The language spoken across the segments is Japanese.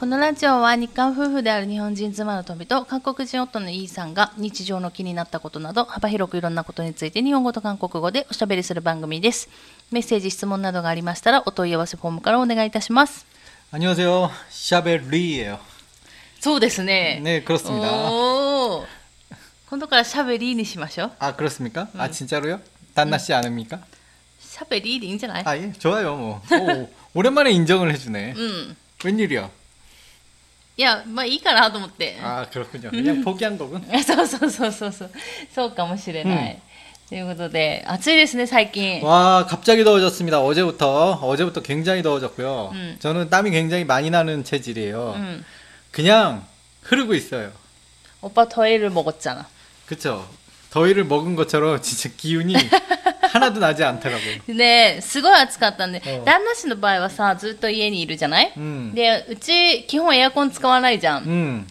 このラジオは日韓夫婦である日本人妻の富と韓国人夫のイーさんが日常の気になったことなど幅広くいろんなことについて日本語と韓国語でおしゃべりする番組です。メッセージ、質問などがありましたらお問い合わせフォームからお願いいたします。 안녕하세요. 샤벨리예요. そうですね。 네, 그렇습니다. おー今度からしゃべりにしましょう。 아, 그렇습니까? 아, 진짜로요? 단나 씨 아닙니까? しゃべりでいいんじゃない 아, 예. 좋아요. 뭐. 오, 오랜만에 인정을 해 주네. うん。 웬일이야? いや、まあいいかなと思って。 아, 그렇군요. 그냥 포기한 거군. そうそうそうそうそう。そうかもしれない。ということで、暑いですね、最近。 와, 갑자기 더워졌습니다. 어제부터. 어제부터 굉장히 더워졌고요. 음. 저는 땀이 굉장히 많이 나는 체질이에요. うん。 그냥 흐르고 있어요. オパトイル먹었잖아 그쵸? 더위를 먹은 것처럼 진짜 기운이 하나도 나지 않더라고요. で、すごい暑かったんで、うん旦那氏の場合はさ、ずっと家にいるじゃない、うんで、うち、基本エアコン使わないじゃん。 음.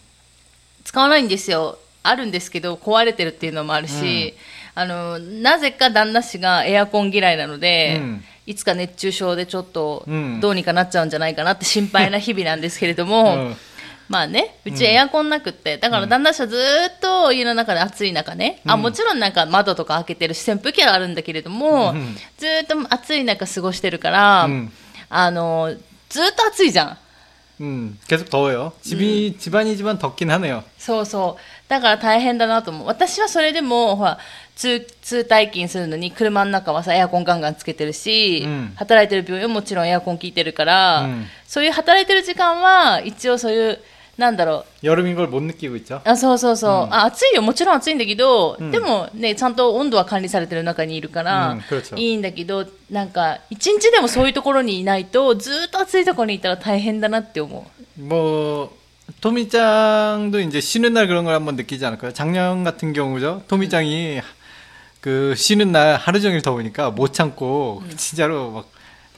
使わないんですよ。あるんですけど、壊れてるっていうのもあるし、あの、なぜか旦那氏がエアコン嫌いなので、うんいつか熱中症でちょっとうんどうにかなっちゃうんじゃないかなって心配な日々なんですけれども、 어, まあね、うちエアコンなくって、だから旦那さんずっと家の中で暑い中ね、うん、あもちろんなんか窓とか開けてるし、扇風機はあるんだけれども、うん、ずっと暑い中過ごしてるから、うん、あのずっと暑いじゃん。うん、계속더워 요. 집이집안이지만덥긴하네 요. そうそう。だから大変だなと思う。私はそれでも、ほら、通、通退勤するのに、車の中はさ、エアコンガンガンつけてるし、うん、働いてる病院ももちろんエアコン効いてるから、そういう働いてる時間は、一応そういう、なんだろう、 여름인 걸 못 느끼고 있죠. あそうそうそう、あ暑いよもちろん暑いんだけど、うんでもねちゃんと温度は管理されてる中にいるから、うん그렇죠 いいんだけどなんか一日でもそういうところにいないとずーっと暑いところにいたら大変だなって思う 뭐 토미짱도 이제 쉬는 날 그런 걸 한번 느끼지 않을까요? 작년 같은 경우죠. 토미짱이 그 쉬는 날 하루 종일 더우니까 못 참고 진짜로 막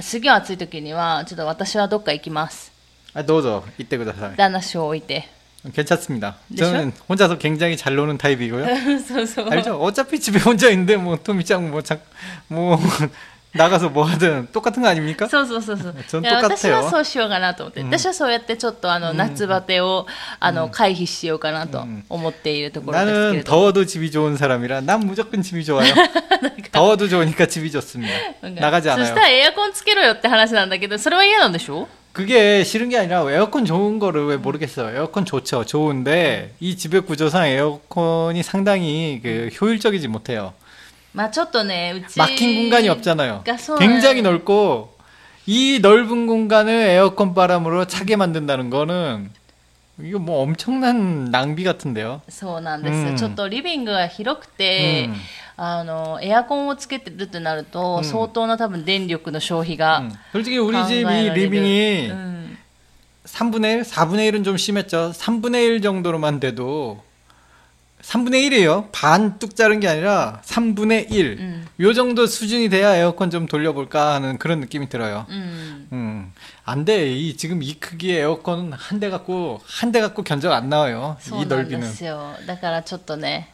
すげえ暑い時にはちょっと私はどっか行きます 아, 넣어줘 이때 그다사 旦那氏を置いて 괜찮습니다. 네, 저는 혼자서 굉장히 잘 노는 타입이고요. そうそう 알죠? 어차피 집에 혼자 있는데 뭐 토미짱 뭐, 자, 뭐 나가서 뭐 하든 똑같은 거 아닙니까? そうそうそうそうそのいやとかったよ私はそうしようかなと思って、私はそうやってちょっとあの、夏バテをあの、回避しようかなと思っているところですけれ 나는 ど 더워도 집이 좋은 사람이라 난 무조건 집이 좋아요. 더워도 좋으니까 집이 좋습니다. なんか 나가지 そし 않아요. たらエアコンつけろよって話なんだけどそれは嫌なんでしょ 그게 싫은 게 아니라 에어컨 좋은 거를 왜 모르겠어요. 에어컨 좋죠. 좋은데 이 집의 구조상 에어컨이 상당히 그 효율적이지 못해요. まあちょっとねうち 막힌 공간이 없잖아요. がそう 굉장히 넓고 이 넓은 공간을 에어컨 바람으로 차게 만든다는 거는 이거 뭐 엄청난 낭비 같은데요. そうなんです、うんちょっとリビングが広くて、うんあのエアコンをつけてるってなると、うん相当な多分電力の消費が 음. 솔직히 우리 考え 집 ら 이 れる 리빙이 うん 3분의 1, 4분의 1은 좀 심했죠. 3분의 1 정도로만 돼도 3분의 1이에요. 반 뚝 자른 게 아니라 3분의 1. 음. 요 정도 수준이 돼야 에어컨 좀 돌려볼까 하는 그런 느낌이 들어요. うん 음. 안 돼. 이 지금 이 크기의 에어컨 한 대 갖고 한 대 갖고 견적 안 나와요. そう 이 なんで 넓이는. すよだからちょっとね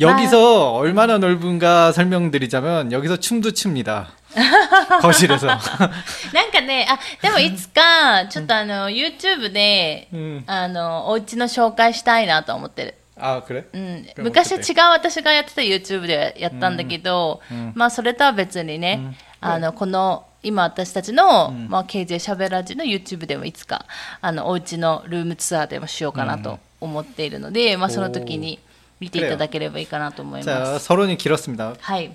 여기서 얼마나 넓은가 설명드리자면 여기서 춤도 춥니다. 거실에서. なんかねあでもいつかちょっとあの YouTube で、 음. あのお家の紹介したいなと思ってる 아 그래? うん、でも昔違うちょっ私がやってた YouTube でやったんだけど、うんまあそれとは別にね、あのこの今私たちの、うんまあ、KJ しゃべらじの YouTube でもいつかあのお家のルームツアーでもしようかなと思っているので、まあその時に見ていただければいいかなと思いま 자 す。 서론이 길었습니다. はい。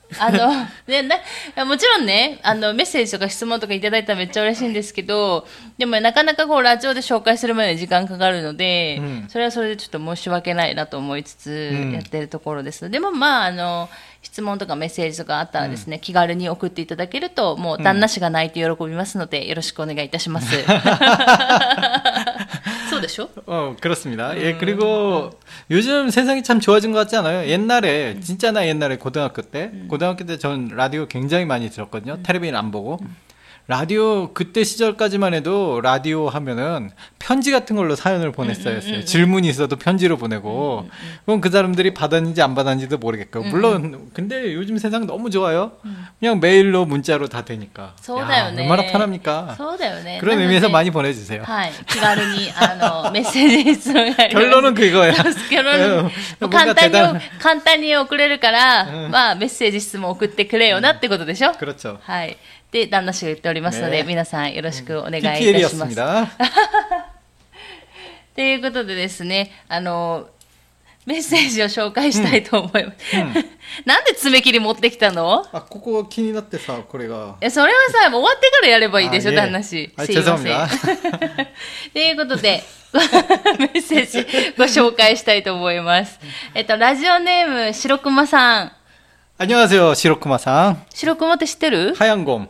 あの、ね、もちろんね、あの、メッセージとか質問とかいただいたらめっちゃ嬉しいんですけど、でもなかなかこう、ラジオで紹介するまでに時間かかるので、うんそれはそれでちょっと申し訳ないなと思いつつうん、やってるところです。でもまあ、あの、質問とかメッセージとかあったらですね、気軽に送っていただけると、もう旦那氏が泣いて喜びますので、よろしくお願いいたします。そうでしょ 어, 그렇습니다. 예, 그리고 요즘 세상이 참 좋아진 것 같지 않아요? 옛날에, 진짜 나 옛날에 고등학교 때, 고등학교 때 전 라디오 굉장히 많이 들었거든요. 텔레비전 안 보고. 라디오, 그때 시절까지만 해도 라디오 하면은 편지 같은 걸로 사연을 보냈어야 했어요. 질문이 있어도 편지로 보내고. 그럼 그 사람들이 받았는지 안 받았는지도 모르겠고. 물론, 근데 요즘 세상 너무 좋아요. 그냥 메일로 문자로 다 되니까. そうだよ 야, ね。 얼마나 편합니까? そうだよね。 그런 なので 의미에서 많이 보내주세요. はい。気軽に、あの、メッセージ質問やります 결론은 그거야. 結論 음, もう 뭔가 簡単に 대단, 、簡単に送れるから、まあ、メッセージ質問送ってくれよなってことでしょ 그렇죠. で旦那氏が言っておりますので、ね、皆さんよろしくお願いいたします。と、うん、いうことでですねあのメッセージを紹介したいと思います。うんうん、なんで爪切り持ってきたの？あ、ここ気になってさ、これが。いや、それはさ、終わってからやればいいでしょ、旦那氏。すいません。ということで、メッセージご紹介したいと思います。えっと、ラジオネーム、白熊さん。あ、にざいせよ、白熊さん。白熊って知ってる？ハヤンゴン。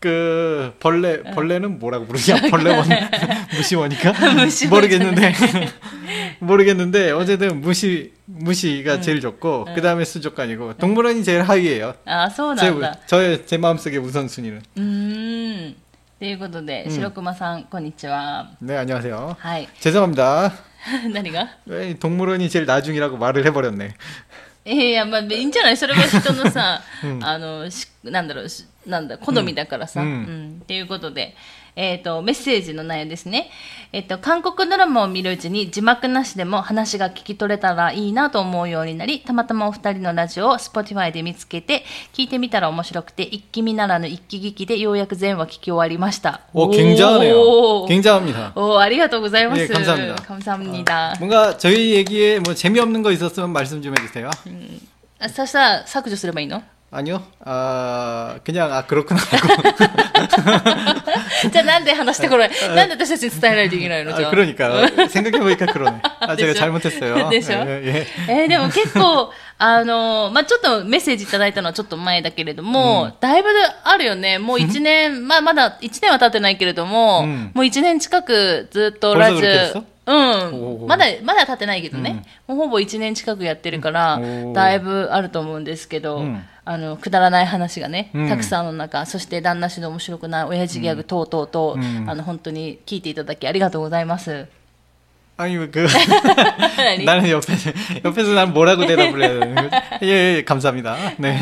그 벌레 벌레는 뭐라고 부르냐? 벌레원 무시원이니까 무시원 모르겠는데 모르겠는데 어쨌든 무시 무시가 제일 좋고 그 다음에 수족관이고 동물원이 제일 하위예요. あー、そうな 제 んだ。 저의 제 마음속의 우선 순위는. うーん。ということで、うん白熊さん、こんにちは。 네 안녕하세요. はい。 죄송합니다. 何が 왜 동물원이 제일 나중이라고 말을 해버렸네. いや、まあ、いいんじゃない？それは人のさ、うんあの、しなんだろう、しなんだ、好みだからさ。ううんん。っていうことで、えっ、と、メッセージの内容ですね。えっ、と、韓国ドラマを見るうちに字幕なしでも話が聞き取れたらいいなと思うようになり、たまたまお二人のラジオを Spotify で見つけて、聞いてみたら面白くて、一気見ならぬ一気聞きでようやく全話聞き終わりました。 오 굉장하네요. おー 굉장합니다. おーありがとうございます。 예, 감사합니다. 감사합니다. 뭔가 저희 얘기에 뭐 재미없는 거 있었으면 말씀 좀 해주세요. あそしたら削除すればいいの 아니요. 아 그냥 아 그렇구나 하고 じゃあなんで話してこないなんで私たちに伝えないといけないのじゃ 아, あ。 그러니까 생각해보니까 그러네. 아 제가 되죠? 잘못했어요. 되죠? 예, 예. えーでも結構、あの、まあ、ちょっとメッセージいただいたのはちょっと前だけれども、だいぶあるよね。もう一年、まあ、まだ一年は経ってないけれども、うんもう一年近くずっとラジ 벌써그렇게됐어 オ、うおーん。まだ、まだ経ってないけどね。もうほぼ一年近くやってるからお、ーだいぶあると思うんですけど、うん あの、くだらない話がね、うん。たくさんの中、そして旦那氏の面白くない親父ギャグ等々と、うん。あの、本当に聞いていただきありがとうございます。 아니 그 何 나는 옆에서 옆에서 난 뭐라고 대답을 해야 되는 거지? 예, 예 감사합니다. 네.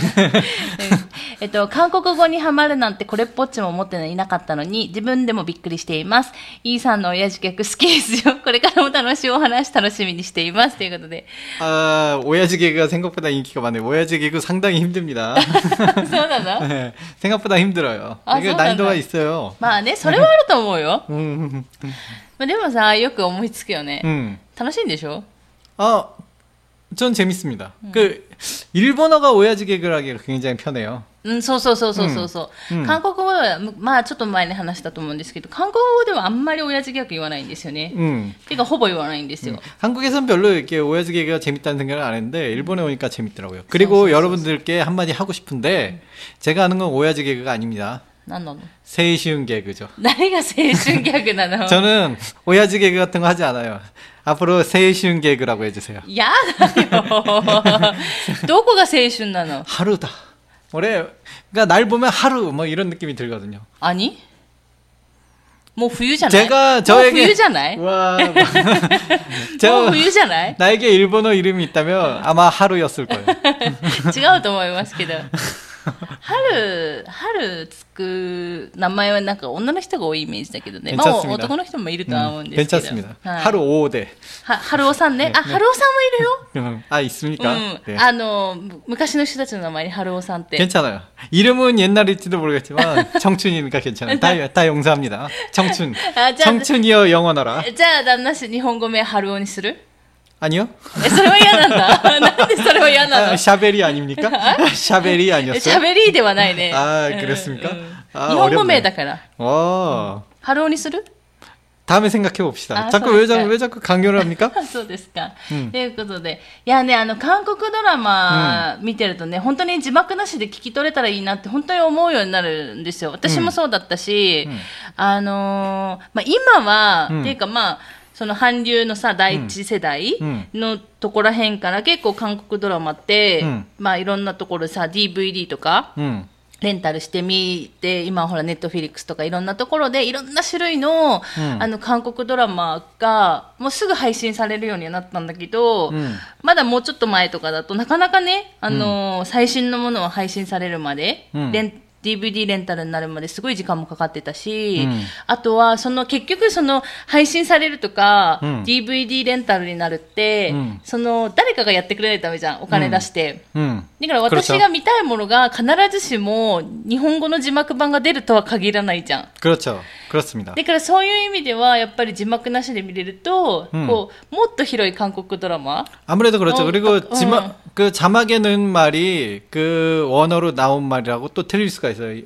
えっと、韓国語にハマるなんてこれっぽっちも思っていなかったのに、自分でもびっくりしています。イーさんの親父逆好きですよ。これからも楽しいお話楽しみにしています。ということで。 아 오야지 개그가 생각보다 인기가 많네요. 오야지 개그 상당히 힘듭니다. そうなの 네, 생각보다 힘들어요. 아, 이게そうなんだ 난이도가 있어요. まあね、それはあると思うよ。 음, まあでもさ、よく思いつくよね。 음. 楽しいんでしょ 아, 전 재밌습니다. 그 일본어가 오야지 개그를 하기가 굉장히 편해요. うん、そうそうそうそうそうそう、うん韓国語では、まあちょっと前に話したと思うんですけど、韓国語ではあんまり親父ギャグ言わないんですよね。 음. てか、ほぼ言わないんですよ。 한국에선 별로 이렇게 오야지 개그가 재밌다는 생각을 안 했는데 일본에 오니까 재밌더라고요. 그리고 여러분들께 한마디 하고 싶은데 제가 하는 건 오야지 개그가 아닙니다. 何なの 세이쉬운 개그죠. 何が青春ギャグなの 저는 오야지 개그 같은 거 하지 않아요. 앞으로 세이쉬운 개그라고 해주세요. やだよ。どこが青春なの 하루다. 올해 그러니까 날 보면 하루 뭐 이런 느낌이 들거든요. 兄 もう冬じゃない 제가 もう 저에게 冬じゃない 와, もう 저 冬じゃない 나에게 일본어 이름이 있다면 아마 하루였을 거예요. 違うと思いますけど。 春、春つく名前はなんか女の人が多いイメージだけどね。まあ 괜찮습니다 男の人もいるとは思うん 음, ですけど。 괜찮습니다. はい 하루 5대. は春尾さんね。あ、春尾さんもいるよ。 음, 아 있습니까? うん、 네. あのむ昔の人たちの名前に春尾さんって。 괜찮아요. 이름은 옛날일지도 모르겠지만 청춘이니까 괜찮아요. 다, 다 용서합니다. 청춘. 아, 자, 청춘이여 영원하라. じゃあ旦那氏日本語名春尾にする 아니요? え、それは嫌なんだ。なんでそれは嫌な 아, の 샤벨이 아닙니까? 샤벨이 え 아니었어요? 喋りではないね。 아 うん 그랬습니까? うん 아, 日本語名 어렵네. だから。 어. 春尾にする 다음에 생각해 봅시다. 아, 자꾸 왜 그러니까요. 자꾸 왜 자꾸 강요를 합니까? そうですか。うんということで。いやね、あの、韓国ドラマ見てるとね、本当に字幕なしで聞き取れたらいいなって本当に思うようになるんですよ。私もそうだったし、うんあのーまあ、今は、うんっていうかまあ、 その韓流のさ、第一世代うん。のところらへんから結構韓国ドラマって、うん。まあいろんなところさ、DVD とか、 음. レンタルしてみて、今はほらネットフィリックスとかいろんなところでいろんな種類の、うん。あの韓国ドラマがもうすぐ配信されるようにはなったんだけど、うん。まだもうちょっと前とかだとなかなかね、あの最新のものを配信されるまで、うん。レン DVD レンタルになるまですごい時間もかかってたし、うんあとはその結局その配信されるとか、うん DVD レンタルになるって、うんその誰かがやってくれないとダメじゃんお金出して。 음. だから私が見たいものが必ずしも日本語の字幕版が出るとは限らないじゃん。 그렇죠. 그렇습니다. だからそういう意味ではやっぱり字幕なしで見れると、うんこうもっと広い韓国ドラマ 아무래도 그렇죠. 어, 그리고 어. 지마, 그 자막에 넣은 말이 그 원어로 나온 말이라고 또 틀릴 수가 as a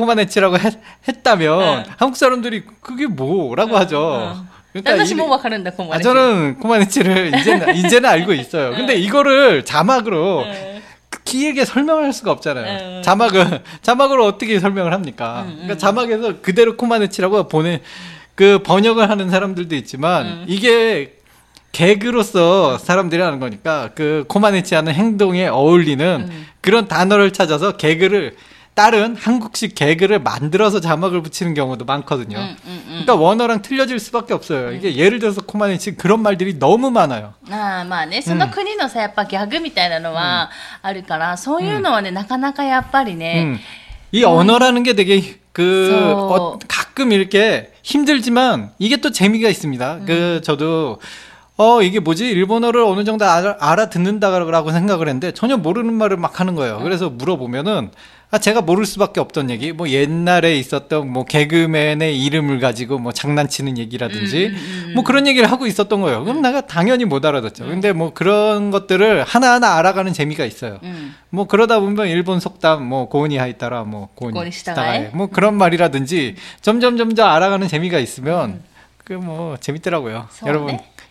코마네치라고 했, 다면 한국 사람들이 그게 뭐라고 하죠. 그러니까 이, 아 저는 그 코마네치를 이제는 이제는 알고 있어요. 근데 이거를 자막으로 그 길게 설명할 수가 없잖아요. 자막은 자막으로 어떻게 설명을 합니까? 그러니까 자막에서 그대로 코마네치라고 보내 그 번역을 하는 사람들도 있지만 이게 개그로서 사람들이 하는 거니까 그 코마네치 하는 행동에 어울리는 그런 단어를 찾아서 개그를 다른 한국식 개그를 만들어서 자막을 붙이는 경우도 많거든요. うんうんうん。 그러니까 원어랑 틀려질 수밖에 없어요. 이게 예를 들어서 코마네치 그런 말들이 너무 많아요. ああまあね、その国のさ、やっぱギャグみたいなのはあるから、そういうのはね、なかなかやっぱりね、 음. 이 언어라는 게 되게 그 그래서- 어, 가끔 이렇게 힘들지만 이게 또 재미가 있습니다. 그 저도 어 이게 뭐지 일본어를 어느 정도 알아, 알아 듣는다라고 생각을 했는데 전혀 모르는 말을 막 하는 거예요. 그래서 물어보면은 아 제가 모를 수밖에 없던 얘기 뭐 옛날에 있었던 뭐 개그맨의 이름을 가지고 뭐 장난치는 얘기라든지 음, 음, 음. 뭐 그런 얘기를 하고 있었던 거예요. 그럼 내가 당연히 못 알아듣죠. 근데 뭐 그런 것들을 하나하나 알아가는 재미가 있어요. うん。뭐 그러다 보면 일본 속담 뭐 고은이 하이따라 뭐 고은이 시다가에? 뭐 그런 말이라든지 점점 점점 알아가는 재미가 있으면 그 뭐 재밌더라고요. 음. 여러분 네.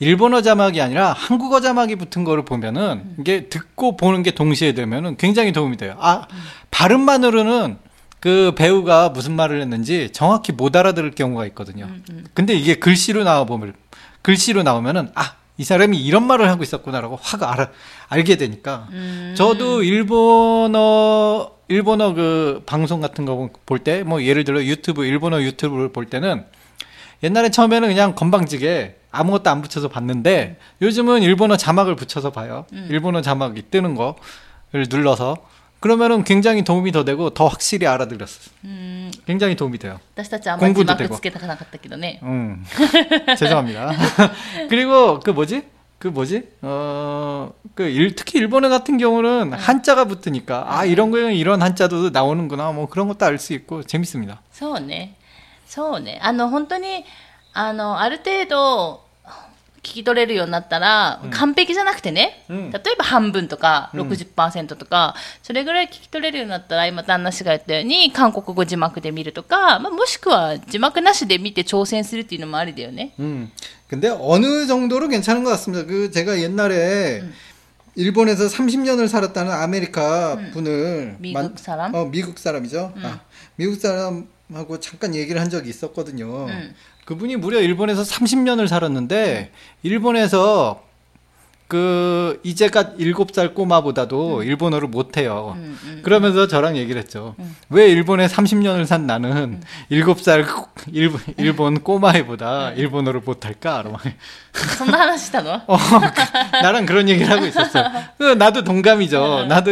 일본어 자막이 아니라 한국어 자막이 붙은 거를 보면은 이게 듣고 보는 게 동시에 되면은 굉장히 도움이 돼요. 아 발음만으로는 그 배우가 무슨 말을 했는지 정확히 못 알아들을 경우가 있거든요. 근데 이게 글씨로 나와 보면 글씨로 나오면은 아 이 사람이 이런 말을 하고 있었구나라고 확 알아 알게 되니까 음. 저도 일본어 일본어 그 방송 같은 거 볼 때 뭐 예를 들어 유튜브 일본어 유튜브를 볼 때는 옛날에 처음에는 그냥 건방지게 아무것도 안 붙여서 봤는데 요즘은 일본어 자막을 붙여서 봐요. 일본어 자막이 뜨는 거를 눌러서 그러면은 굉장히 도움이 더 되고 더 확실히 알아들었어요. うん。 굉장히 도움이 돼요. 私たちはあんまり字 공부도 幕 되고 つけたくなかったけどね。 음. 죄송합니다. 그리고 그 뭐지? 그 뭐지? 어, 그 일, 특히 일본어 같은 경우는 한자가 붙으니까 아 이런 거는 이런 한자도 나오는구나 뭐 그런 것도 알 수 있고 재밌습니다. そうね。そうね。あの、本当に、 あの、ある程度、聞き取れるようになったら、完璧じゃなくてね、うん例えば半分とかうん60%とか、それぐらい聞き取れるようになったら、今旦那氏が言ったように、韓国語字幕で見るとか、まあ、もしくは字幕なしで見て挑戦するっていうのもありだよね。 음. 근데 어느 정도로 괜찮은 것 같습니다. 그 제가 옛날에 일본에서 30년을 살았다는 아메리카 분을 미국 만- 사람? 어, 미국 사람이죠. 아, 미국 사람하고 잠깐 얘기를 한 적이 있었거든요. 음. 그분이 무려 일본에서 30년을 살았는데 일본에서 그 이제가 7살 꼬마보다도 일본어를 못해요. 음, 음. 그러면서 저랑 얘기를 했죠. 왜 일본에 30년을 산 나는 7살 일본, 일본 꼬마애보다 일본어를 못할까? 막 そんな話したの 어, 그- 나랑 그런 얘기를 하고 있었어. 그 나도 동감이죠. 나도,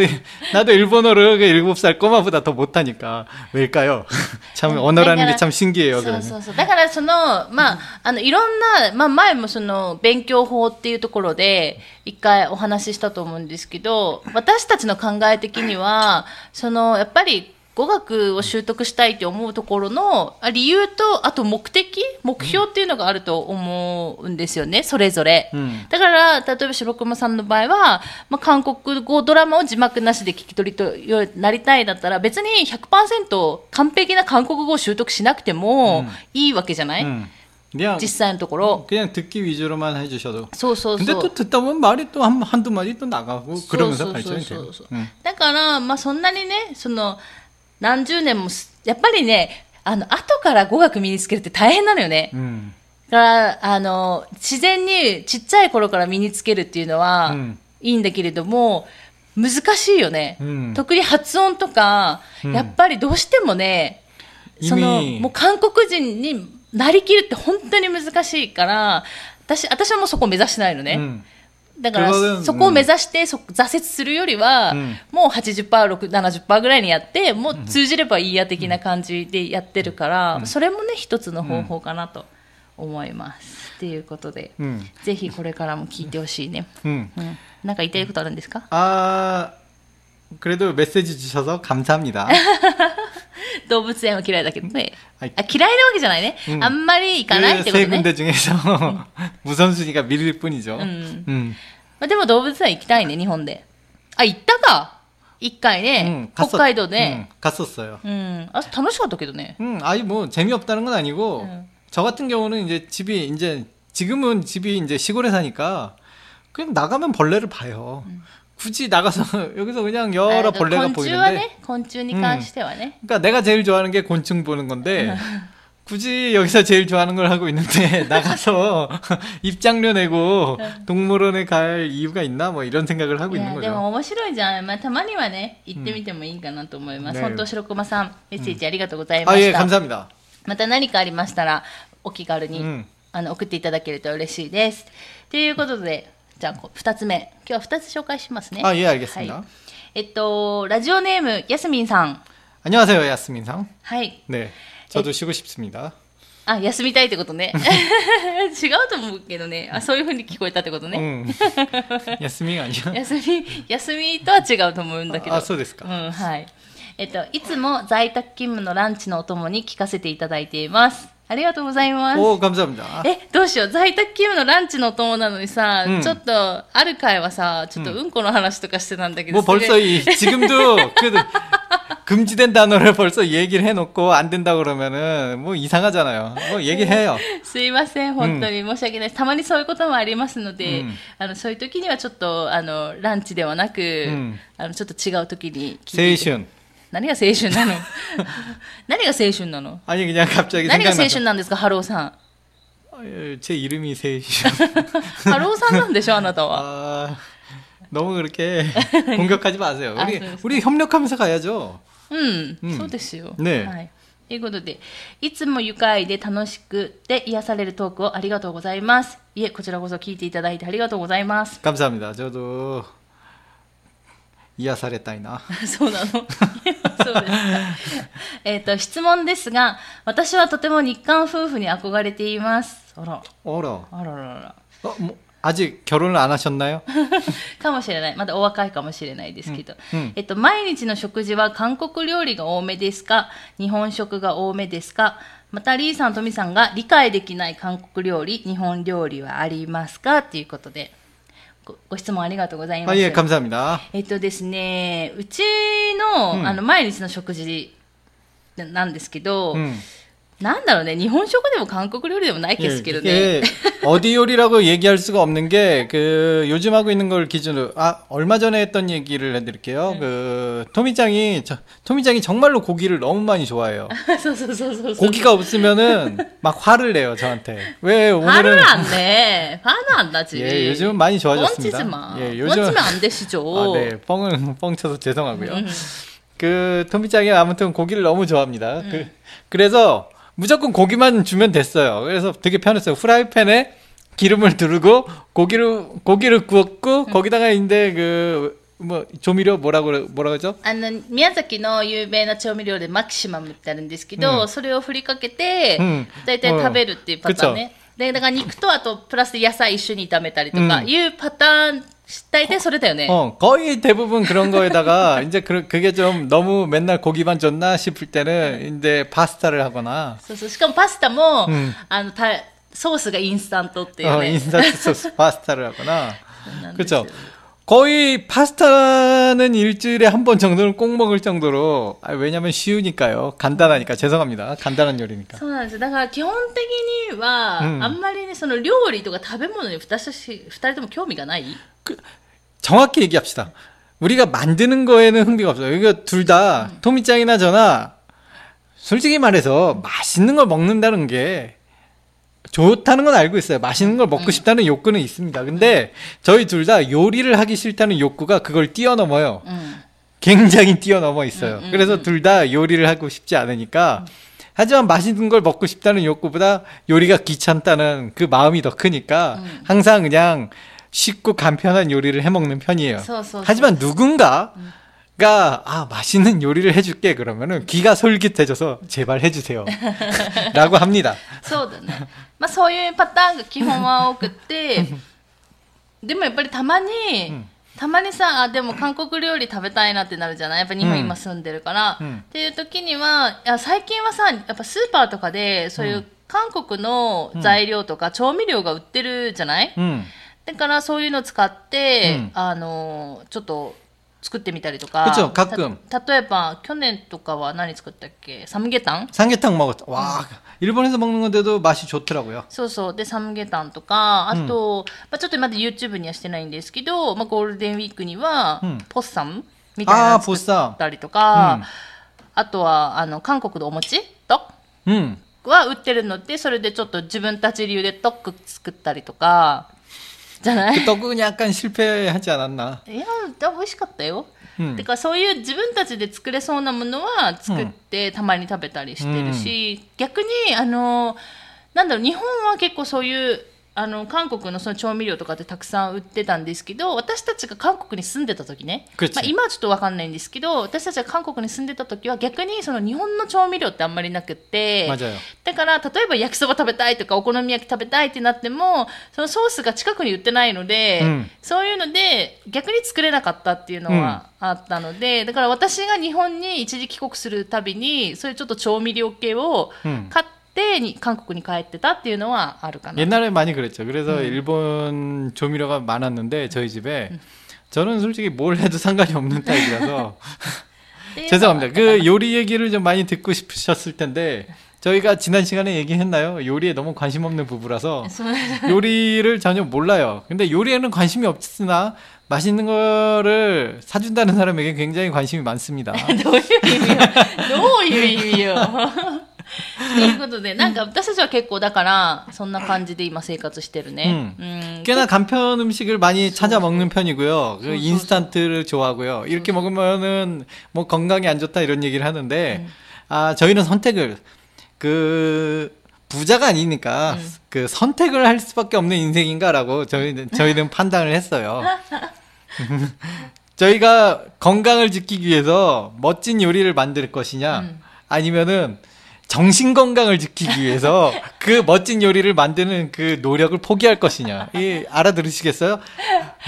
나도 일본어를 그 7살 꼬마보다 더 못하니까. 왜일까요? 참, 언어라는 게 참 신기해요. そう 그러면. そうそう。だからその、まあ、あの、いろんな、まあ前もその、勉強法っていうところで、 一回お話ししたと思うんですけど、私たちの考え的には、その、やっぱり、語学を習得したいって思うところのあ理由と、あと目的目標っていうのがあると思うんですよね、それぞれ。うんだから、例えば白熊さんの場合は、まあ、韓国語ドラマを字幕なしで聞き取りとよなりたいだったら、別に100%完璧な韓国語を習得しなくてもいいわけじゃない、 음. 그냥, 実際のところ。 그냥 듣기 위주로만 해주셔도. そうそう 근데 そう 또 。 듣다 보면 말이 또 한, 한두 마디 또 나가고 그러면서 そうそう 발전이 そう 돼요. そう 음. だから、まあ、そんなにね、その、何十年もす、やっぱりね、あの、後から語学身につけるって大変なのよね。 음. だから、あの、自然にちっちゃい頃から身につけるっていうのは、うんいいんだけれども、難しいよね。うん特に発音とか、うんやっぱりどうしてもね、その、意味もう韓国人に なりきるって本当に難しいから、私、私はもうそこを目指してないのね。 음. だから 그거는 そこを目指してそ挫折するよりは、うんもう80%、6 70%ぐらいにやって、もう通じればいいや的な感じでやってるから、それもね、一つの方法かなと思います。っていうことで、 음. ぜひこれからも聞いてほしいね。 음. うん。なんか言いたいことあるんですか 아, 그래도 메시지 주셔서 감사합니다. 動物園は嫌いだけどね。はいあ嫌いなわけじゃないね。うんあんまり行かないってこ 그 と 세 ね。 군데 중에서 우선순위가 밀릴 뿐이죠. 음. 음. まあ、でも動物園行きたいね、日本で。あ、行ったか一回ね、 음, 北海道で。 음, 갔었어요. うん。あ、楽しかったけどね。 음, 아니 뭐 재미없다는 건 아니고 음. 저 같은 경우는 이제 집이 이제 지금은 집이 이제 시골에 사니까 그냥 나가면 벌레를 봐요. 굳이 나가서 여기서 그냥 あ 여러 の 벌레가 昆虫は 보이는데 ね、昆虫に関してはね。 그러니까 내가 제일 좋아하는 게 곤충 보는 건데 굳이 여기서 제일 좋아하는 걸 하고 있는데 나가서 입장료 내고 동물원에 갈 이유가 있나 뭐 이런 생각을 하고 い 있는 やで 거죠. も面白いじゃん、まあ、たまにはね行ってみてもいいかなと思います、うん本当白熊さんメッセージありがとうございま 아 し 예 た、 감사합니다. また何かありましたらお気軽に、うんあの送っていただけると嬉しいですということで じゃあこ2つ目今日は2つ紹介しますね 아 예 알겠습니다. はいえっとラジオネームやすみんさん 안녕하세요 야스민상. はい 네 저도 쉬고 싶습니다. あ休みたいってことね違うと思うけどねあそういうふうに聞こえたってことね、 음. 야스민 아니야? 休み休みとは違うと思うんだけどあそうですかうんはいえっといつも在宅勤務のランチのお供に聞かせていただいています ありがとうございます 오 감사합니다. えどうしよう在宅勤務のランチのお供なのにさ、うんちょっとある回はさちょっとうんこの話とかしてたんだけど、 뭐 それ 벌써 이 지금도 그 금지된 단어를 벌써 얘기를 해놓고 안 된다 그러면은 뭐 이상하잖아요. 뭐 얘기해요. すいません本当に申し訳ないです、たまにそういうこともありますので、うんあのそういう時にはちょっとあのランチではなく、んあのちょっと違う時に聞いて 세이슌. 何が青春なの何が青春なの 아니 그냥 갑자기 何が青春 생각나서 なんですかハローさん 아, 제 이름이 세이슌. ハローさんなんでしょあなたは 아 너무 그렇게 공격하지 마세요. 아, 우리 그래서. 우리 협력하면서 가야죠. うん、うんそうですよ。ねえはい。ということで、いつも愉快で楽しくで癒されるトークをありがとうございます。いえ、こちらこそ聞いていただいてありがとうございます。 감사합니다. 저도 이야사랬다이나. そうなのそうですか。えっと、質問ですが、私はとても日韓夫婦に憧れています。あら、 어라. あらららら。 어, 뭐 아직 결혼을 안 하셨나요? かもしれない。まだお若いかもしれないですけど。うんうんえっと、毎日の食事は韓国料理が多めですか日本食が多めですかまた、リーさん、トミさんが理解できない韓国料理、日本料理はありますかということで ご,ご質問ありがとうございます。はい、えっとですね、うちの、うん、あの毎日の食事なんですけど、うん、なんだろうね、日本食でも韓国料理でもないですけどね。 이게 어디 요리라고 얘기할 수가 없는 게 그 요즘 하고 있는 걸 기준으로 아 얼마 전에 했던 얘기를 해드릴게요. 그 토미짱이 저, 토미짱이 정말로 고기를 너무 많이 좋아해요. そうそうそうそうそう。 고기가 없으면은 막 화를 내요 저한테. 왜 화를 오늘은 안 내. 화는 안 나지. 예 요즘은 많이 좋아졌습니다. 뻥치지 마. 예 뻥치면 안 되시죠. 아, 네 뻥은 뻥쳐서 죄송하고요. 음. 그 토미짱이 아무튼 고기를 너무 좋아합니다. 음. 그 그래서 무조건 고기만 주면 됐어요. 그래서 되게 편했어요. 프라이팬에 기름을 두르고 고기를 고기를 구웠고 거기다가 이제 그 뭐 조미료 뭐라고 그래- 뭐라 그러죠? あの、宮崎の有名な調味料でマキシマムってあるんですけど、うんそれを振りかけてうん、だいたい食べるっていうパターンね。で、だから肉とあと、プラス野菜一緒に炒めたりとか、うんいうパターン、 大体それだよね。 어 거의 대부분 그런 거에다가 이제 그, 그게 좀 너무 맨날 고기만 줬나 싶을 때는 이제 파스타를 하거나 そうそう。しかもパスタも、うんあの、たソースがインスタントっていう 어, ね。 인스턴트 소스 파스타를 하거나 なんですよ 그렇죠. 거의 파스타는 일주일에 한 번 정도는 꼭 먹을 정도로 아, 왜냐면 쉬우니까요. 간단하니까 죄송합니다. 간단한 요리니까. そうなんですよだから基本的には、うんあんまりね、その料理とか食べ物に二人二人とも興味がない 정확히 얘기합시다. 우리가 만드는 거에는 흥미가 없어요. 이거 둘 다 토미짱이나 저나 솔직히 말해서 맛있는 걸 먹는다는 게 좋다는 건 알고 있어요. 맛있는 걸 먹고 싶다는 욕구는 있습니다. 근데 저희 둘 다 요리를 하기 싫다는 욕구가 그걸 뛰어넘어요. 굉장히 뛰어넘어 있어요. 그래서 둘 다 요리를 하고 싶지 않으니까 하지만 맛있는 걸 먹고 싶다는 욕구보다 요리가 귀찮다는 그 마음이 더 크니까 음. 항상 그냥 쉽고 간편한 요리를 해 먹는 편이에요. 소, 소, 소, 하지만 누군가가 아 맛있는 요리를 해줄게 그러면은 귀가 솔깃해져서 제발 해주세요 라고 합니다. まあそういうパターンが基本は多くて、でもやっぱりたまに、ん。たまにさ、あ、でも韓国料理食べたいなってなるじゃない？やっぱ日本うん。今住んでるから。うん。っていう時には、いや最近はさ、やっぱスーパーとかで、そういう韓国の材料とか調味料が売ってるじゃない、 음. だからそういうのを使って、うん。あのちょっと作ってみたりとか。그죠가끔例えば去年とかは何作ったっけ？サ삼계 탕？ 삼계탕 먹었 다。 わあ、일본에서먹는건데도맛이좋더라고 요。 そうそう。でサムゲタンとか、あと、まあちょっとまだ YouTube にはしてないんですけど、まあゴールデンウィークにはポッサム？みたいなの作ったりとか、あとはあの韓国のお餅？と。うん。は売ってるので、それでちょっと自分たち流でトック作ったりとか。 그 떡은 약간 실패하지 않았나. いや、でも美味しかったよ。うんてかそういう自分たちで作れそうなものは作ってたまに食べたりしてるし、逆にあのなんだろう日本は結構そういう あの韓国のその調味料とかってたくさん売ってたんですけど私たちが韓国に住んでた時ね、まあ、今はちょっと分かんないんですけど私たちが韓国に住んでた時は逆にその日本の調味料ってあんまりなくてだから例えば焼きそば食べたいとかお好み焼き食べたいってなってもそのソースが近くに売ってないので、うん、そういうので逆に作れなかったっていうのはあったので、だから私が日本に一時帰国するたびにそういうちょっと調味料系を買って、 に韓国に帰ってたっていうのはあるかな。 옛날에 많이 그랬죠. 그래서 일본 조미료가 많았는데 저희 집에 저는 솔직히 뭘 해도 상관이 없는 타입이라서 っていうのは 죄송합니다. 그 요리 얘기를 좀 많이 듣고 싶으셨을 텐데 저희가 지난 시간에 얘기했나요? 요리에 너무 관심 없는 부부라서 そう 요리를 전혀 몰라요. 근데 요리에는 관심이 없으나 맛있는 거를 사준다는 사람에게 굉장히 관심이 많습니다. どういう意味よ。どういう意味よ。 ということで、なんか私たちは結構だから、そんな感じで今生活してるね。うん。 꽤나 간편 음식을 많이 찾아 먹는 편이고요. 그 소, 소, 소. 인스턴트를 좋아하고요. 이렇게 먹으면은 뭐 건강에 안 좋다 이런 얘기를 하는데 아 저희는 선택을 그 부자가 아니니까 그 선택을 할 수밖에 없는 인생인가라고 저희는 저희는 판단을 했어요. 저희가 건강을 지키기 위해서 멋진 요리를 만들 것이냐 음. 아니면은 정신 건강을 지키기 위해서 그 멋진 요리를 만드는 그 노력을 포기할 것이냐. 이 알아들으시겠어요?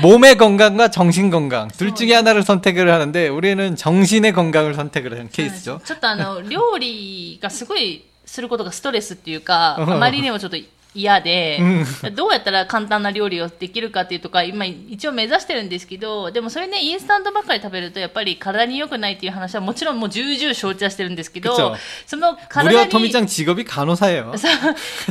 몸의 건강과 정신 건강 둘 중에 하나를 선택을 하는데 우리는 정신의 건강을 선택을 하는 케이스죠. ちょっとあの料理がすごいすることがストレスっていうか、うんあまりにもちょっと 嫌でう、どうやったら簡単な料理をできるかっていうとか、今一応目指してるんですけど、でもそれね、インスタントばっかり食べるとやっぱり体に良くないっていう話はもちろんもう重々承知はしてるんですけど 그쵸 、その 무려 体に 토미짱 직업이 간호사예요. そう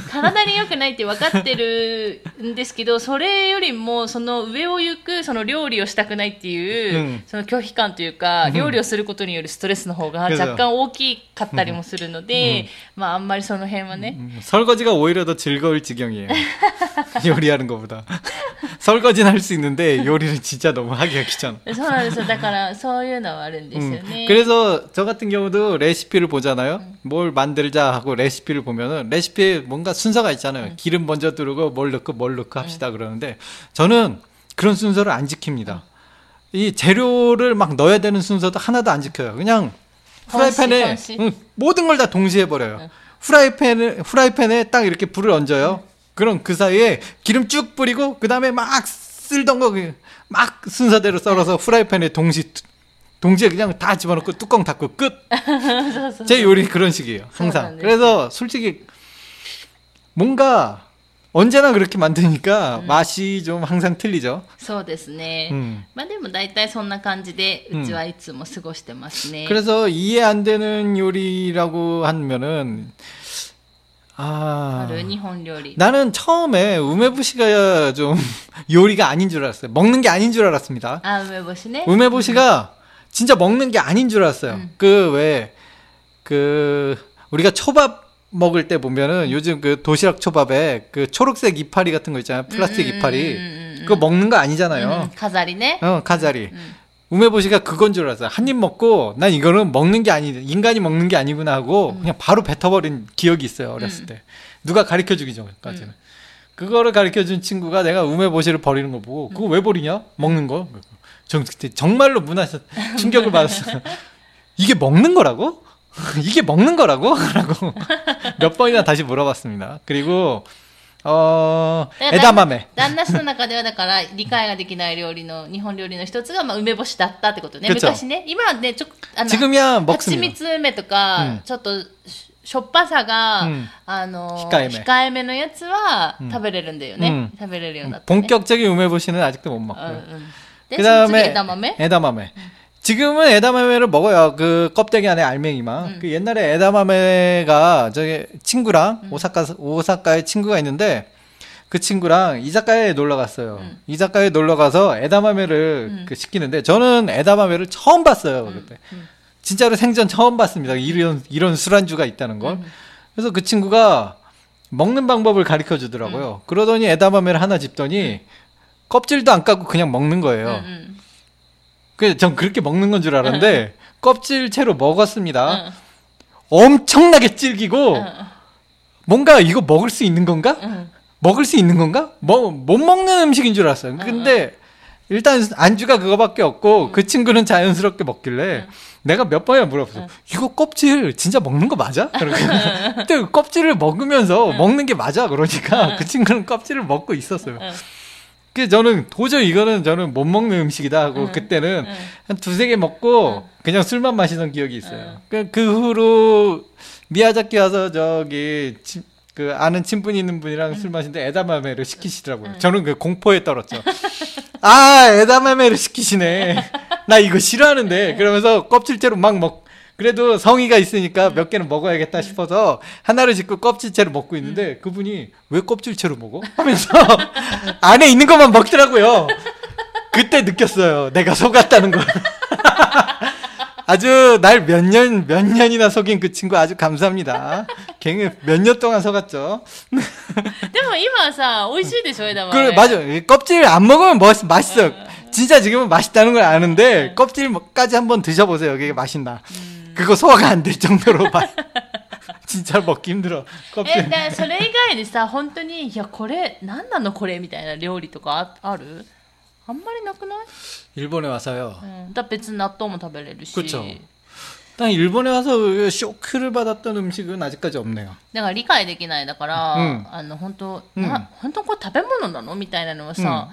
体に良くないって分かってるんですけどそれよりもその上を行くその料理をしたくないっていう、うんその拒否感というか、料理をすることによるストレスの方が若干大きかったりもするので、まああんまりその辺はね、 음, 설거지가 오히려 더 즐거 즐거울 지경이에요. 요리하는 것보다. 설거지는 할 수 있는데 요리를 진짜 너무 하기가 귀찮아. 그래서 그런 음, 그래서 저 같은 경우도 레시피를 보잖아요. 뭘 만들자 하고 레시피를 보면은 레시피에 뭔가 순서가 있잖아요. 기름 먼저 두르고 뭘 넣고 뭘 넣고 합시다 그러는데 저는 그런 순서를 안 지킵니다. 이 재료를 막 넣어야 되는 순서도 하나도 안 지켜요. 그냥 프라이팬에 응, 모든 걸 다 동시에 버려요. 후라이팬을 후라이팬에 딱 이렇게 불을 얹어요. 그럼 그 사이에 기름 쭉 뿌리고 그 다음에 막 쓸던 거막 그, 순서대로 썰어서 후라이팬에 동시 동시에 그냥 다 집어넣고 뚜껑 닫고 끝. 제 요리 그런 식이에요. 항상. 그래서 솔직히 뭔가 언제나 그렇게 만드니까 맛이 좀 항상 틀리죠. そうですね、 음. まあでも大体そんな感じでうちはいつも過ごしてますね、 그래서 이해 안 되는 요리라고 하면은 아 ある日本料理 나는 처음에 우메보시가 좀 요리가 아닌 줄 알았어요. 먹는 게 아닌 줄 알았습니다. あ梅干しね 우메보시가 진짜 먹는 게 아닌 줄 알았어요. 음. 그 왜 그 우리가 초밥 먹을 때 보면은 요즘 그 도시락 초밥에 그 초록색 이파리 같은 거 있잖아요. 플라스틱 음, 이파리. 음, 음, 음, 음. 그거 먹는 거 아니잖아요. 음, 가자리네? 어, 가자리. 우메보시가 그건 줄 알았어요. 한 입 먹고 난 이거는 먹는 게 아니, 인간이 먹는 게 아니구나 하고 그냥 바로 뱉어버린 기억이 있어요. 어렸을 때. 누가 가르쳐 주기 전까지는. 그거를 가르쳐 준 친구가 내가 우메보시를 버리는 거 보고 그거 왜 버리냐? 먹는 거. 정, 정말로 문화에서 충격을 받았어요. 이게 먹는 거라고? 이게 먹는 거라고? 라고 몇 번이나 다시 물어봤습니다. 그리고 어 だから 에다마메. 旦那氏の中ではだから理解ができない料理の日本料理の一つがまあ梅干しだったってことね 그쵸 昔ね今はねちょあの 지금이야 蜂 먹습니다. 蜜梅とか、うんちょっとししょっぱさが、うんあの控えめのやつはうん食べれるんだよね、うん食べれるようになった、ね、 본격적인 우메보시는 아직도 못 うん 먹고요. うんで 그 その次 다음에 枝豆 에다마메. 지금은 에다마메를 먹어요. 그 껍데기 안에 알맹이만. 음. 그 옛날에 에다마메가 저기 친구랑 음. 오사카 오사카에 친구가 있는데 그 친구랑 이자카에 놀러 갔어요. 음. 이자카에 놀러 가서 에다마메를 음. 그 시키는데 저는 에다마메를 처음 봤어요. 음. 그때. 음. 진짜로 생전 처음 봤습니다. 이런 이런 술안주가 있다는 걸. 그래서 그 친구가 먹는 방법을 가르쳐 주더라고요. 그러더니 에다마메를 하나 집더니 껍질도 안 까고 그냥 먹는 거예요. 음. 그전 그렇게 먹는 건 줄 알았는데 껍질 채로 먹었습니다. 엄청나게 질기고 뭔가 이거 먹을 수 있는 건가? 먹을 수 있는 건가? 뭐, 못 먹는 음식인 줄 알았어요. 근데 일단 안주가 그거밖에 없고 그 친구는 자연스럽게 먹길래 내가 몇 번이나 물어봤어. 응. 이거 껍질 진짜 먹는 거 맞아? 그러니까 껍질을 먹으면서 먹는 게 맞아? 그러니까 그 친구는 껍질을 먹고 있었어요. 응. 그 저는 도저히 이거는 저는 못 먹는 음식이다 하고 응. 그때는 응. 한 두세 개 먹고 그냥 술만 마시던 기억이 있어요. 응. 그, 그 후로 미야자키 와서 저기 친- 그 아는 친분이 있는 분이랑 술 마시는데 에다마메를 시키시더라고요. 저는 그 공포에 떨었죠. 아 에다마메를 시키시네. 나 이거 싫어하는데 그러면서 껍질째로 막 먹. 그래도 성의가 있으니까 몇 개는 먹어야겠다 싶어서 하나를 짓고 껍질째로 먹고 있는데 그분이 왜 껍질째로 먹어? 하면서 안에 있는 것만 먹더라고요. 그때 느꼈어요. 내가 속았다는 걸. 아주 날 몇 년, 몇 년이나 속인 그 친구 아주 감사합니다. 갱을 몇 년 동안 속았죠. でも今はさ美味しいでしょ枝豆 그, 맞아. 이 껍질 안 먹으면 멋, 맛있어. 진짜 지금은 맛있다는 걸 아는데, 껍질까지 한번 드셔보세요. 그게 맛있나. 그거 소화가 안 될 정도로 맛. 진짜 먹기 힘들어. え 껍질. でそれ以外にさ本当にいやこれ何なのこれみたいな料理とかあある あんまりなくない、 일본에 와서요. うん、だから別に納豆も食べれるし 그쵸. 딱 일본에 와서 쇼크를 받았던 음식은 아직까지 없네요. だから理解できないだから、うんあの本当、うんな本当これ食べ物なのみたいなのはさ、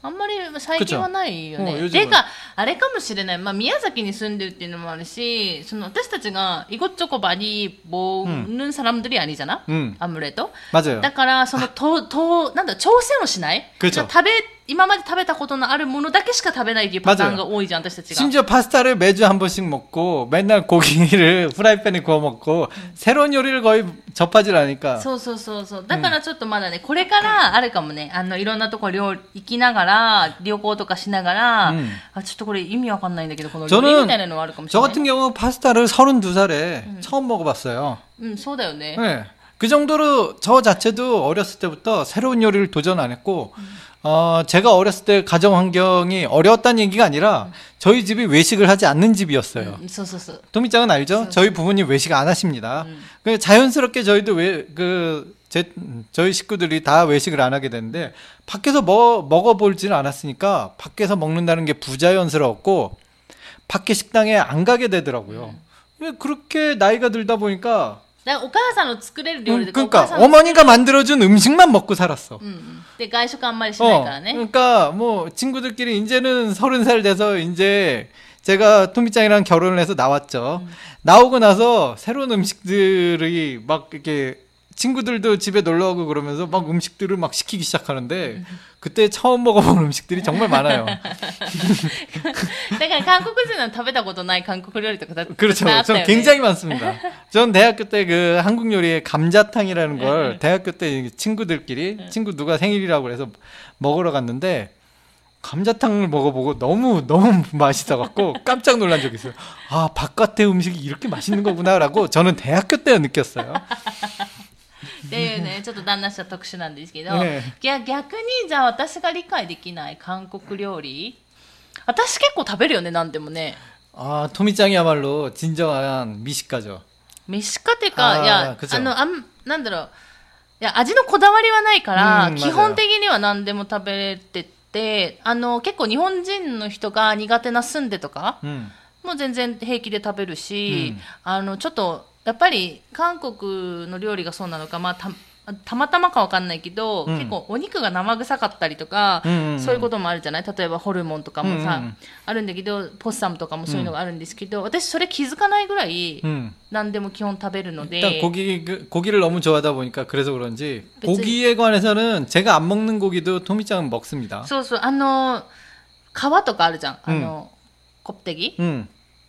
あんまり最近はないよね。くちゃうんていうかあれかもしれない、まあ、宮崎に住んでるっていうのもあるしその私たちが이것저것 많이 보는 사람들이 아니잖아 うん。 아무래도 맞아요. だからそのととなんだ挑戦をしないくちゃ食べ 今まで食べたことのあるものだけしか食べないっていうパターンが多いじゃん私たちが 심지어 파스타를 매주 한 번씩 먹고 맨날 고기를 프라이팬에 구워 먹고 새로운 요리를 거의 접하질 않으니까 そうそうそうそう。だからちょっとまだね、これからあるかもね、あの、いろんなとこ料行きながら、旅行とかしながら、うんあ、ちょっとこれ意味わかんないんだけど、この料理 저는 みたいなのはあるかもし 저 れない。 같은 경우 파스타를 32살에 처음 먹어봤어요. うん、そうだよね。 네. 그 정도로 저 자체도 어렸을 때부터 새로운 요리를 도전 안 했고, 어, 제가 어렸을 때 가정 환경이 어려웠다는 얘기가 아니라 저희 집이 외식을 하지 않는 집이었어요. 도미짱은 알죠? 저희 부모님 외식 안 하십니다. 그 자연스럽게 저희도 왜, 그, 제, 저희 식구들이 다 외식을 안 하게 되는데 밖에서 뭐, 먹어볼지는 않았으니까 밖에서 먹는다는 게 부자연스러웠고 밖에 식당에 안 가게 되더라고요. 음. 그렇게 나이가 들다 보니까 だからお母さんの作れる料理 음, とか、お母 그러니까 さんの 어머니가 만들어준 음식만 먹고 살았어. うんうん。で、外食あんまりしない 어, からね。 그러니까 뭐 친구들끼리 이제는 서른 살 돼서 이제 제가 토미짱이랑 결혼을 해서 나왔죠. 나오고 나서 새로운 음식들이 막 이렇게 친구들도 집에 놀러 오고 그러면서 막 음식들을 막 시키기 시작하는데 그때 처음 먹어본 음식들이 정말 많아요. だから韓国人の食べたことない韓国料理とかだ 그렇죠. あったよ 전 ね 굉장히 많습니다. 전 대학교 때 그 한국 요리에 감자탕이라는 걸 대학교 때 친구들끼리 친구 누가 생일이라고 그래서 먹으러 갔는데 감자탕을 먹어보고 너무 너무 맛있어갖고 깜짝 놀란 적이 있어요. 아 바깥의 음식이 이렇게 맛있는 거구나라고 저는 대학교 때 느꼈어요. っていうね、ちょっと旦那氏は特殊なんですけど、ええ逆逆にじゃあ私が理解できない韓国料理私結構食べるよね、何でもね。 아 토미짱이야말로 진정한 미식가죠. 飯かっていうか、あーいや、くちゃあの、あん、なんだろう。いや、味のこだわりはないから、うん基本的には何でも食べれてて、あの、結構日本人の人が苦手なスンデとか、 음. もう全然平気で食べるし、うんあの、ちょっと、 やっぱり韓国の料理がそうなのか、まあ、た、たまたまかわかんないけど、うん結構お肉が生臭かったりとか、うんうんうんそういうこともあるじゃない例えばホルモンとかもさ、うんうんあるんだけど、ポッサムとかもそういうのがあるんですけど、私それ気づかないぐらい、 음. 何でも基本食べるので、 일단 고기 그- 고기를 너무 좋아하다 보니까 그래서 그런지 그치. 고기에 관해서는 제가 안 먹는 고기도 토미짱은 먹습니다. そうそう、あの、皮とかあるじゃん。あの、コプテギ 음.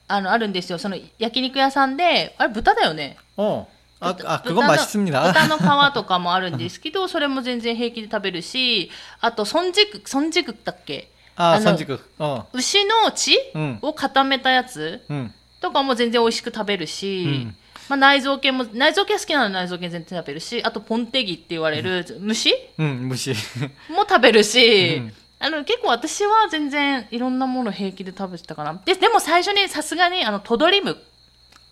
あの、あるんですよ。その焼肉屋さんで、あれ豚だよね。 어. 아, 아 豚 그건 の 맛있습니다. 豚の皮とかもあるんですけど、それも全然平気で食べるし、あと、ソンジク、ソンジクだっけ 아, あの 선지국. 어. 牛の血うんを固めたやつ 음. とかも全然美味しく食べるし、うんまあ、内臓系も、内臓系好きなの内臓系全然食べるし、あと、ポンテギって言われる虫 음, 무시. も食べるし、うん あの結構私は全然いろんなもの平気で食べてたかな。ででも最初にさすがにあのトドリム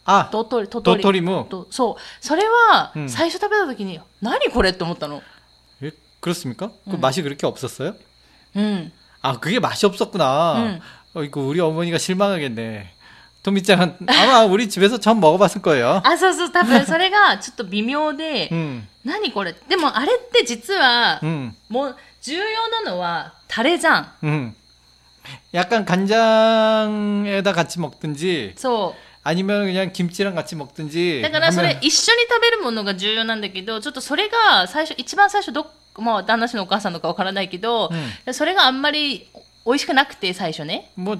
아, トトリトトトリムとそうそれはうん最初食べた時に、何これって思ったの。 예, 그렇습니까? 그 음. 맛이 그렇게 없었어요? うん。 아, 그게 맛이 없었구나. 음. 어, 이거 우리 어머니가 실망하겠네. 토미짱은 아마 우리 집에서 처음 먹어봤을 거예요. あそうそう多分それがちょっと微妙で、 음, 何これでもあれって実は、 음, もう重要なのはタレじゃん。 음. 약간 간장에다 같이 먹든지 そう。 아니면 그냥 김치랑 같이 먹든지. だからそれ 하면- 一緒に食べるものが重要なんだけど、ちょっとそれが最初、一番最初どっ、まあ旦那氏のお母さんのかわからないけど、それがあんまり美味しくなくて最初ね。 뭐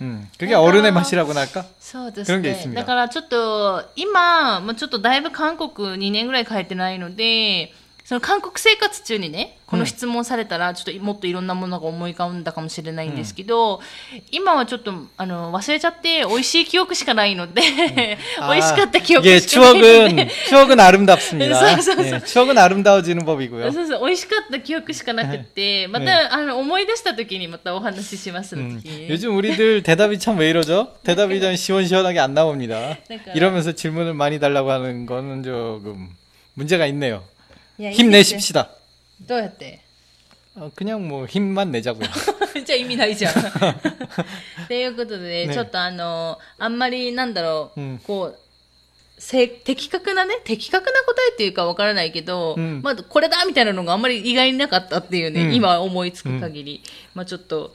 음, 그게 약간- 어른의 맛이라고 할까? そうです그런 게 ね。 있습니다. だからちょっと、今、もうちょっとだいぶ韓国2年ぐらい帰ってないので、 その韓国生活中にね、この質問されたら、ちょっともっといろんなものが思い浮かんだかもしれないんですけど、今はちょっと、あの、忘れちゃって、美味しい記憶しかないので、美味しかった記憶 예, しかないので。 추억은 추억은 아름답습니다. 네, 서, 서, 서. 예, 추억은 아름다워지는 법이고요. そうそう美味しかった記憶しかなくって、また、あの思い出した時にまたお話ししますの 음, 時に、 요즘 우리들 대답이 참 왜 이러죠? 대답이 좀 시원시원하게 안 나옵니다. 그러니까요. 이러면서 질문을 많이 달라고 하는 거는 조금 문제가 있네요. いやいいですよ 힘내십시다. どうやって 어, 그냥 뭐 힘만 내자고요. じゃあ意味ないじゃん。ということで、ね、ねちょっとあの、あんまりなんだろう、うんこう、せ的確なね、的確な答えっていうかわからないけど、うんまあ、これだみたいなのがあんまり意外になかったっていうね、うん今思いつく限り、まあちょっと、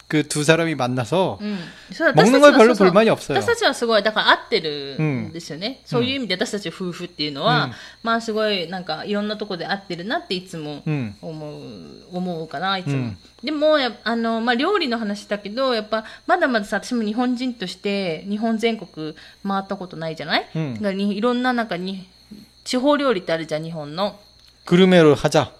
그 두 사람이 만나서 うん、それ 먹는 私 거에 たちは 별로 そうそう 불만이 없어요. 私たちはすごい、だから合ってるんですよね。そういう意味で私たち夫婦っていうのは、うんまあすごいなんかいろんなとこで合ってるなっていつも 음. 思う、思うかな、いつも。うんでもやあの、まあ、料理の話だけど、やっぱまだまださ、私も日本人として日本全国回ったことないじゃない、うんだからにいろんななんかに地方料理ってあるじゃん、日本の。 그루메로 하자.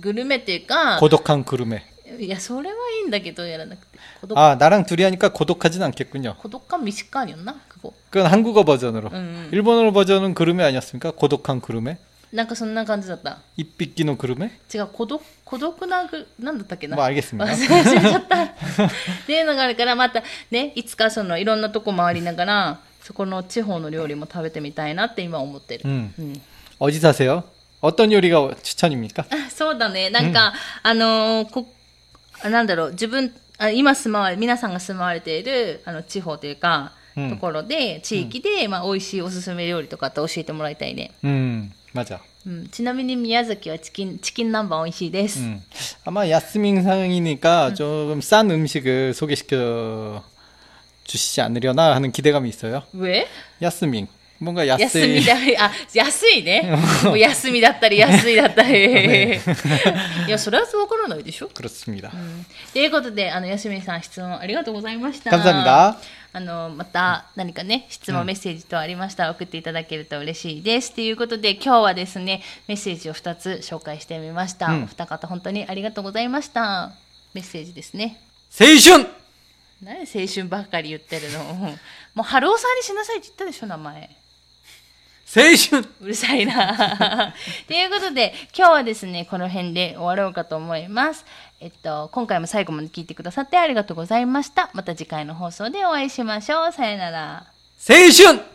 グルメっていうか、 고독한 그루메. いや、それはいいんだけど、やらなくて。孤独 아 나랑 둘이 하니까 고독하진 않겠군요. 孤独感短いよな、ここ。 그건 한국어 버전으로. 음. 일본어 버전은 그루메 아니었습니까? 고독한 그루메? なんかそんな感じだった。 입비끼노 그루메? 違う、孤独、孤独なぐ、なんだったっけな。もうあげすみな忘れちゃった。っていうのがあるから、またね、いつかそのいろんなとこ回りながら、そこの地方の料理も食べてみたいなって今思ってる。 음. うん。 어디 사세요? 어떤 요리가 추천입니까? あそうだね。なんか、あのーこ、 あなんだろう、自分、あ今住まわれ、皆さんが住まわれている、あの、地方というか、うんところで、地域で、まあ、美味しいおすすめ料理とかって教えてもらいたいね。 음, 맞아. うん。ちなみに宮崎はチキン、チキン南蛮美味しいです。 음. 아마 야스민 상이니까 조금 싼 음식을 소개시켜 주시지 않으려나 하는 기대감이 있어요. 上 야스민. 뭔가 休み 야스민. だ、あ、安いね。もう休みだったり安いだったり。いや、それはわからないでしょ。 그렇습니다. ということで、あの、安みさん質問ありがとうございました。 감사합니다. あの、また何かね、質問、メッセージ等ありましたら送っていただけると嬉しいです。ということで、今日はですね、メッセージを2つ紹介してみました。うんお二方本当にありがとうございました。メッセージですね。 세이슌! 何青春ばっかり言ってるの。もう、春尾さんにしなさいって言ったでしょ、名前。 青春うるさいな。ということで、今日はですね、この辺で終わろうかと思います。えっと、今回も最後まで聞いてくださってありがとうございました。また次回の放送でお会いしましょう。さよなら。青春